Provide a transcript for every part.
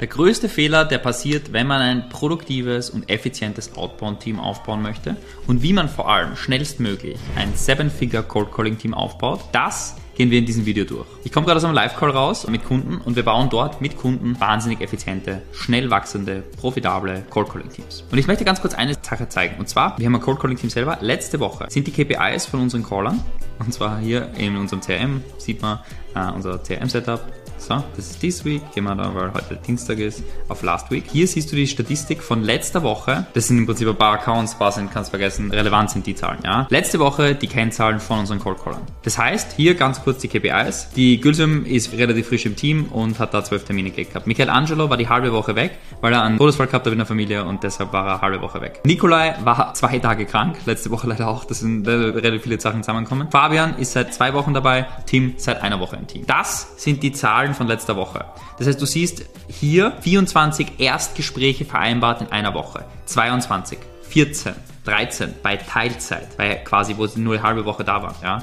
Der größte Fehler, der passiert, wenn man ein produktives und effizientes Outbound-Team aufbauen möchte und wie man vor allem schnellstmöglich ein Seven-Figure Cold Calling Team aufbaut, das gehen wir in diesem Video durch. Ich komme gerade aus einem Live-Call raus mit Kunden und wir bauen dort mit Kunden wahnsinnig effiziente, schnell wachsende, profitable Cold Calling Teams. Und ich möchte ganz kurz eine Sache zeigen. Und zwar, wir haben ein Cold Calling Team selber. Letzte Woche sind die KPIs von unseren Callern. Und zwar hier in unserem CRM sieht man äh, unser CRM-Setup so, das ist this week. Gehen wir da, weil heute Dienstag ist, auf last week. Hier siehst du die Statistik von letzter Woche. Das sind im Prinzip ein paar Accounts, paar sind, kannst vergessen, relevant sind die Zahlen, ja. Letzte Woche die Kennzahlen von unseren Cold Callern. Das heißt, hier ganz kurz die KPIs. Die Gülsum ist relativ frisch im Team und hat da zwölf Termine gehabt. Michelangelo war die halbe Woche weg, weil er einen Todesfall gehabt hat in der Familie und deshalb war er eine halbe Woche weg. Nikolai war zwei Tage krank, letzte Woche leider auch. Das sind relativ viele Sachen zusammenkommen. Fabian ist seit zwei Wochen dabei, Tim seit einer Woche im Team. Das sind die Zahlen Zahlen von letzter Woche. Das heißt, du siehst hier 24 Erstgespräche vereinbart in einer Woche, 22, 14, 13 bei Teilzeit, bei quasi, wo sie nur eine halbe Woche da waren, ja,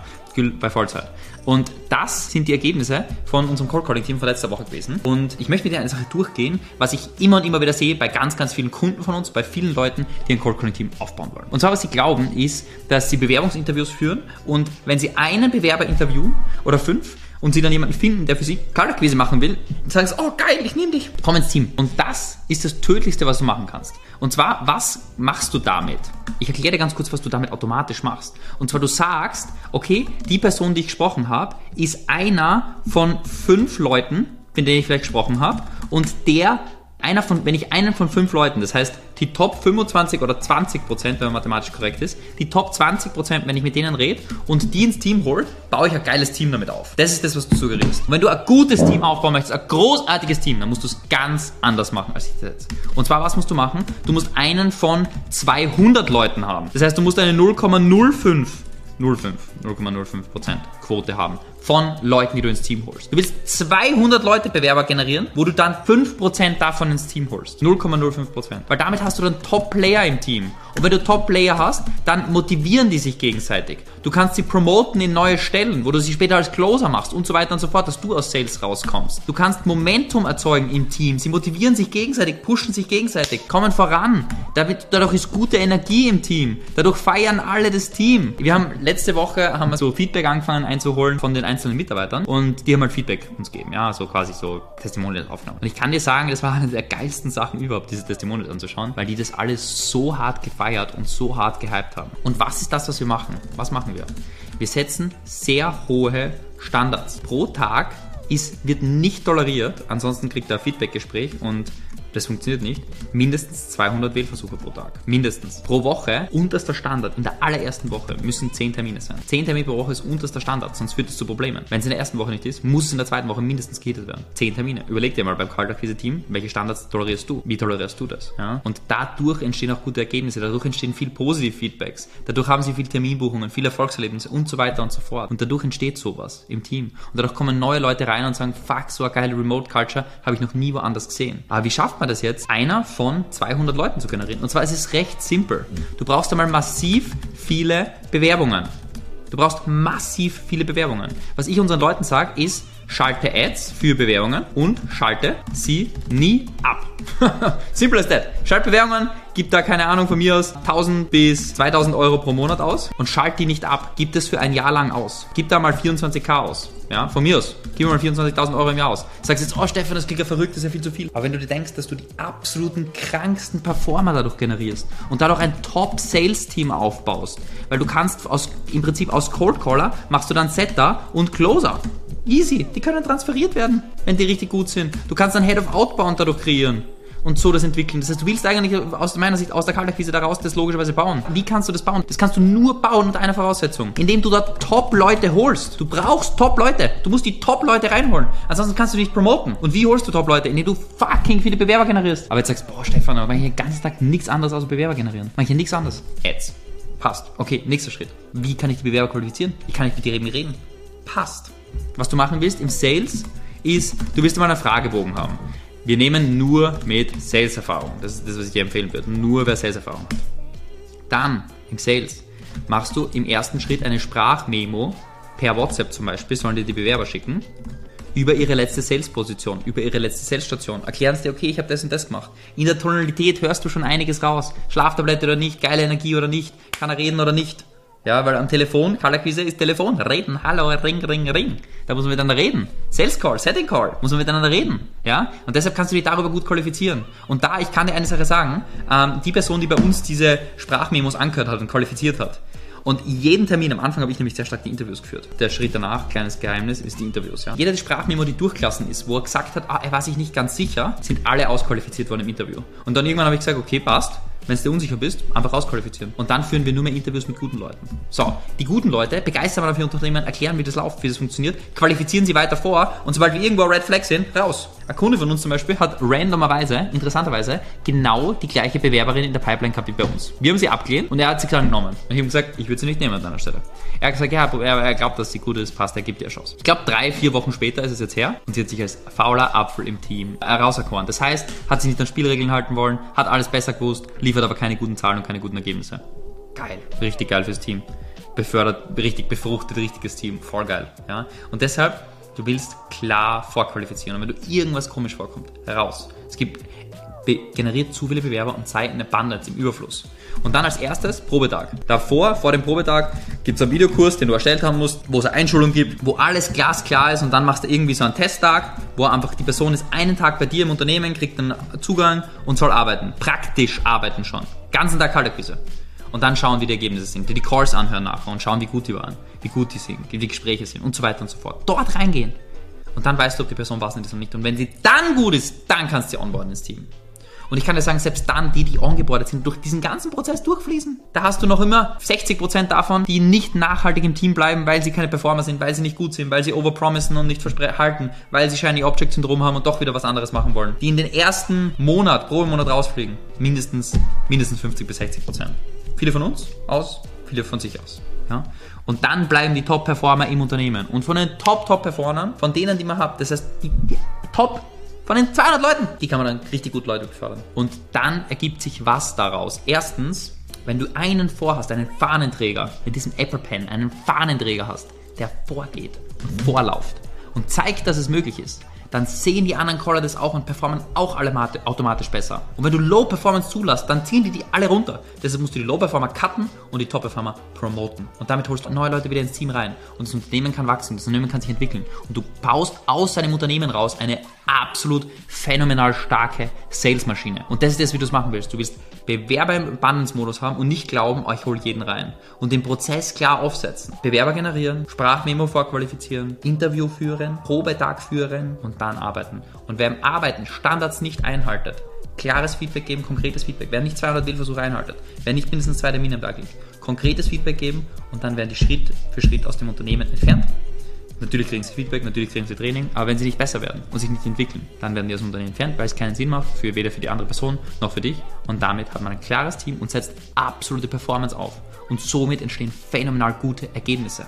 bei Vollzeit. Und das sind die Ergebnisse von unserem Cold Calling Team von letzter Woche gewesen. Und ich möchte mit dir eine Sache durchgehen, was ich immer und immer wieder sehe bei ganz, ganz vielen Kunden von uns, bei vielen Leuten, die ein Cold Calling Team aufbauen wollen. Und zwar, was sie glauben, ist, dass sie Bewerbungsinterviews führen und wenn sie einen Bewerber interviewen oder fünf, und sie dann jemanden finden, der für sie Kaltakquise machen will, sagen sie, oh geil, ich nehme dich, komm ins Team. Und das ist das Tödlichste, was du machen kannst. Und zwar, was machst du damit? Ich erkläre dir ganz kurz, was du damit automatisch machst. Und zwar, du sagst, okay, die Person, die ich gesprochen habe, ist einer von fünf Leuten, mit denen ich vielleicht gesprochen habe, und der einer von, wenn ich einen von fünf Leuten, das heißt die Top 25 oder 20 Prozent, wenn man mathematisch korrekt ist, die Top 20 Prozent, wenn ich mit denen rede und die ins Team hole, baue ich ein geiles Team damit auf. Das ist das, was du suggerierst. Und wenn du ein gutes Team aufbauen möchtest, ein großartiges Team, dann musst du es ganz anders machen als ich das jetzt. Und zwar, was musst du machen? Du musst einen von 200 Leuten haben. Das heißt, du musst eine 0,05 0,5, 0,05% Quote haben von Leuten, die du ins Team holst. Du willst 200 Leute Bewerber generieren, wo du dann 5% davon ins Team holst. 0,05%. Weil damit hast du dann Top-Player im Team. Und wenn du Top-Player hast, dann motivieren die sich gegenseitig. Du kannst sie promoten in neue Stellen, wo du sie später als Closer machst und so weiter und so fort, dass du aus Sales rauskommst. Du kannst Momentum erzeugen im Team. Sie motivieren sich gegenseitig, pushen sich gegenseitig, kommen voran. Dadurch ist gute Energie im Team. Dadurch feiern alle das Team. Wir haben letzte Woche haben wir so Feedback angefangen einzuholen von den einzelnen Mitarbeitern und die haben halt Feedback uns gegeben, ja, so quasi so Testimonials aufgenommen. Und ich kann dir sagen, das war eine der geilsten Sachen überhaupt, diese Testimonials anzuschauen, weil die das alles so hart gefeiert und so hart gehypt haben. Und was ist das, was wir machen? Was machen wir? Wir setzen sehr hohe Standards. Pro Tag ist, wird nicht toleriert, ansonsten kriegt er ein Feedbackgespräch und das funktioniert nicht, mindestens 200 Wählversuche pro Tag. Mindestens. Pro Woche, unterster Standard, in der allerersten Woche müssen 10 Termine sein. 10 Termine pro Woche ist unterster Standard, sonst führt es zu Problemen. Wenn es in der ersten Woche nicht ist, muss es in der zweiten Woche mindestens gehittet werden. 10 Termine. Überleg dir mal beim Kaltakquise-Team, welche Standards tolerierst du? Wie tolerierst du das? Ja? Und dadurch entstehen auch gute Ergebnisse, dadurch entstehen viel positive Feedbacks, dadurch haben sie viel Terminbuchungen, viele Erfolgserlebnisse und so weiter und so fort. Und dadurch entsteht sowas im Team. Und dadurch kommen neue Leute rein und sagen, fuck, so eine geile Remote-Culture habe ich noch nie woanders gesehen. Aber wie schafft man das jetzt, einer von 200 Leuten zu generieren. Und zwar ist es recht simpel. Du brauchst einmal massiv viele Bewerbungen. Du brauchst massiv viele Bewerbungen. Was ich unseren Leuten sage, ist, schalte Ads für Bewerbungen und schalte sie nie ab. Simple as that. Schalte Bewerbungen, gib da keine Ahnung von mir aus 1000 bis 2000 Euro pro Monat aus und schalt die nicht ab. Gib das für ein Jahr lang aus. Gib da mal 24k aus. Ja, von mir aus. Gib mal 24.000 Euro im Jahr aus. Sagst jetzt, oh Stefan, das klingt ja verrückt, das ist ja viel zu viel. Aber wenn du dir denkst, dass du die absoluten kranksten Performer dadurch generierst und dadurch ein Top-Sales-Team aufbaust, weil du kannst aus, im Prinzip aus Cold Caller machst du dann Setter und Closer. Easy, die können transferiert werden, wenn die richtig gut sind. Du kannst dann Head of Outbound dadurch kreieren und so das entwickeln. Das heißt, du willst eigentlich aus meiner Sicht aus der Kaltakquise daraus das logischerweise bauen. Wie kannst du das bauen? Das kannst du nur bauen unter einer Voraussetzung, indem du dort Top-Leute holst. Du brauchst Top-Leute. Du musst die Top-Leute reinholen. Ansonsten kannst du nicht promoten. Und wie holst du Top-Leute? Indem du fucking viele Bewerber generierst. Aber jetzt sagst, boah, Stefan, aber ich hier den ganzen Tag nichts anderes als Bewerber generieren. Mach ich nichts anderes. Ads. Passt. Okay, nächster Schritt. Wie kann ich die Bewerber qualifizieren? Wie kann ich mit dir reden? Passt. Was du machen willst im Sales ist, du willst immer einen Fragebogen haben. Wir nehmen nur mit Sales-Erfahrung. Das ist das, was ich dir empfehlen würde. Nur wer Sales-Erfahrung hat. Dann im Sales machst du im ersten Schritt eine Sprachmemo per WhatsApp zum Beispiel, sollen dir die Bewerber schicken, über ihre letzte Sales-Position, über ihre letzte Sales-Station. Erklären sie dir, okay, ich habe das und das gemacht. In der Tonalität hörst du schon einiges raus. Schlaftablette oder nicht, geile Energie oder nicht, kann er reden oder nicht. Ja, weil am Telefon, Kalakquise ist Telefon. Reden, hallo, ring, ring, ring. Da muss man miteinander reden. Sales Call, Setting Call, muss man miteinander reden. Ja, und deshalb kannst du dich darüber gut qualifizieren. Und da, ich kann dir eine Sache sagen, ähm, die Person, die bei uns diese Sprachmemos angehört hat und qualifiziert hat, und jeden Termin, am Anfang habe ich nämlich sehr stark die Interviews geführt. Der Schritt danach, kleines Geheimnis, ist die Interviews. Ja. Jeder die Sprachmemo, die durchgelassen ist, wo er gesagt hat, ah, er war sich nicht ganz sicher, sind alle ausqualifiziert worden im Interview. Und dann irgendwann habe ich gesagt, okay, passt. Wenn du dir unsicher bist, einfach rausqualifizieren. Und dann führen wir nur mehr Interviews mit guten Leuten. So, die guten Leute begeistern wir dafür Unternehmen, erklären, wie das läuft, wie das funktioniert, qualifizieren sie weiter vor und sobald wir irgendwo Red Flag sehen, raus. Ein Kunde von uns zum Beispiel hat randomerweise, interessanterweise, genau die gleiche Bewerberin in der Pipeline gehabt wie bei uns. Wir haben sie abgelehnt und er hat sie klar genommen. Und ich habe gesagt, ich würde sie nicht nehmen an deiner Stelle. Er hat gesagt, ja, er, glaubt, dass sie gut ist, passt, er gibt ihr eine Chance. Ich glaube, drei, vier Wochen später ist es jetzt her und sie hat sich als fauler Apfel im Team herauserkoren. Das heißt, hat sich nicht an Spielregeln halten wollen, hat alles besser gewusst, liefert aber keine guten Zahlen und keine guten Ergebnisse. Geil. Richtig geil fürs Team. Befördert, richtig befruchtet, richtiges Team. Voll geil. Ja? Und deshalb, Du willst klar vorqualifizieren. Und wenn du irgendwas komisch vorkommt, heraus. Es gibt generiert zu viele Bewerber und Zeit eine Abundance im Überfluss. Und dann als erstes Probetag. Davor, vor dem Probetag, gibt es einen Videokurs, den du erstellt haben musst, wo es eine Einschulung gibt, wo alles glasklar ist und dann machst du irgendwie so einen Testtag, wo einfach die Person ist einen Tag bei dir im Unternehmen, kriegt einen Zugang und soll arbeiten. Praktisch arbeiten schon. Ganzen Tag Kalterquise und dann schauen, wie die Ergebnisse sind, die die Calls anhören nachher und schauen, wie gut die waren, wie gut die sind, wie die Gespräche sind und so weiter und so fort. Dort reingehen. Und dann weißt du, ob die Person was ist oder nicht. Und wenn sie dann gut ist, dann kannst du sie onboarden ins Team. Und ich kann dir sagen, selbst dann, die, die ongeboardet sind, durch diesen ganzen Prozess durchfließen, da hast du noch immer 60% davon, die nicht nachhaltig im Team bleiben, weil sie keine Performer sind, weil sie nicht gut sind, weil sie overpromisen und nicht halten, weil sie Shiny Object Syndrom haben und doch wieder was anderes machen wollen. Die in den ersten Monat, pro Monat rausfliegen. Mindestens, mindestens 50 bis 60%. Viele von uns aus, viele von sich aus. Ja? Und dann bleiben die Top-Performer im Unternehmen. Und von den Top-Top-Performern, von denen, die man hat, das heißt, die, die Top von den 200 Leuten, die kann man dann richtig gut Leute befördern. Und dann ergibt sich was daraus. Erstens, wenn du einen vorhast, einen Fahnenträger, mit diesem Apple Pen, einen Fahnenträger hast, der vorgeht und vorlauft und zeigt, dass es möglich ist, dann sehen die anderen Caller das auch und performen auch alle automatisch besser. Und wenn du Low Performance zulässt, dann ziehen die die alle runter. Deshalb musst du die Low Performer cutten und die Top Performer promoten. Und damit holst du neue Leute wieder ins Team rein. Und das Unternehmen kann wachsen, das Unternehmen kann sich entwickeln. Und du baust aus deinem Unternehmen raus eine absolut phänomenal starke Salesmaschine. Und das ist das, wie du es machen willst. Du willst Bewerber im Abundance-Modus haben und nicht glauben, ich hole jeden rein. Und den Prozess klar aufsetzen. Bewerber generieren, Sprachmemo vorqualifizieren, Interview führen, Probetag führen und dann arbeiten. Und wer im Arbeiten Standards nicht einhaltet, klares Feedback geben, konkretes Feedback. Wer nicht 200 Wählversuche einhaltet, wer nicht mindestens zwei Termine am Tag liegt, konkretes Feedback geben und dann werden die Schritt für Schritt aus dem Unternehmen entfernt Natürlich kriegen sie Feedback, natürlich kriegen sie Training, aber wenn sie nicht besser werden und sich nicht entwickeln, dann werden die aus dem Unternehmen entfernt, weil es keinen Sinn macht, für weder für die andere Person noch für dich. Und damit hat man ein klares Team und setzt absolute Performance auf. Und somit entstehen phänomenal gute Ergebnisse.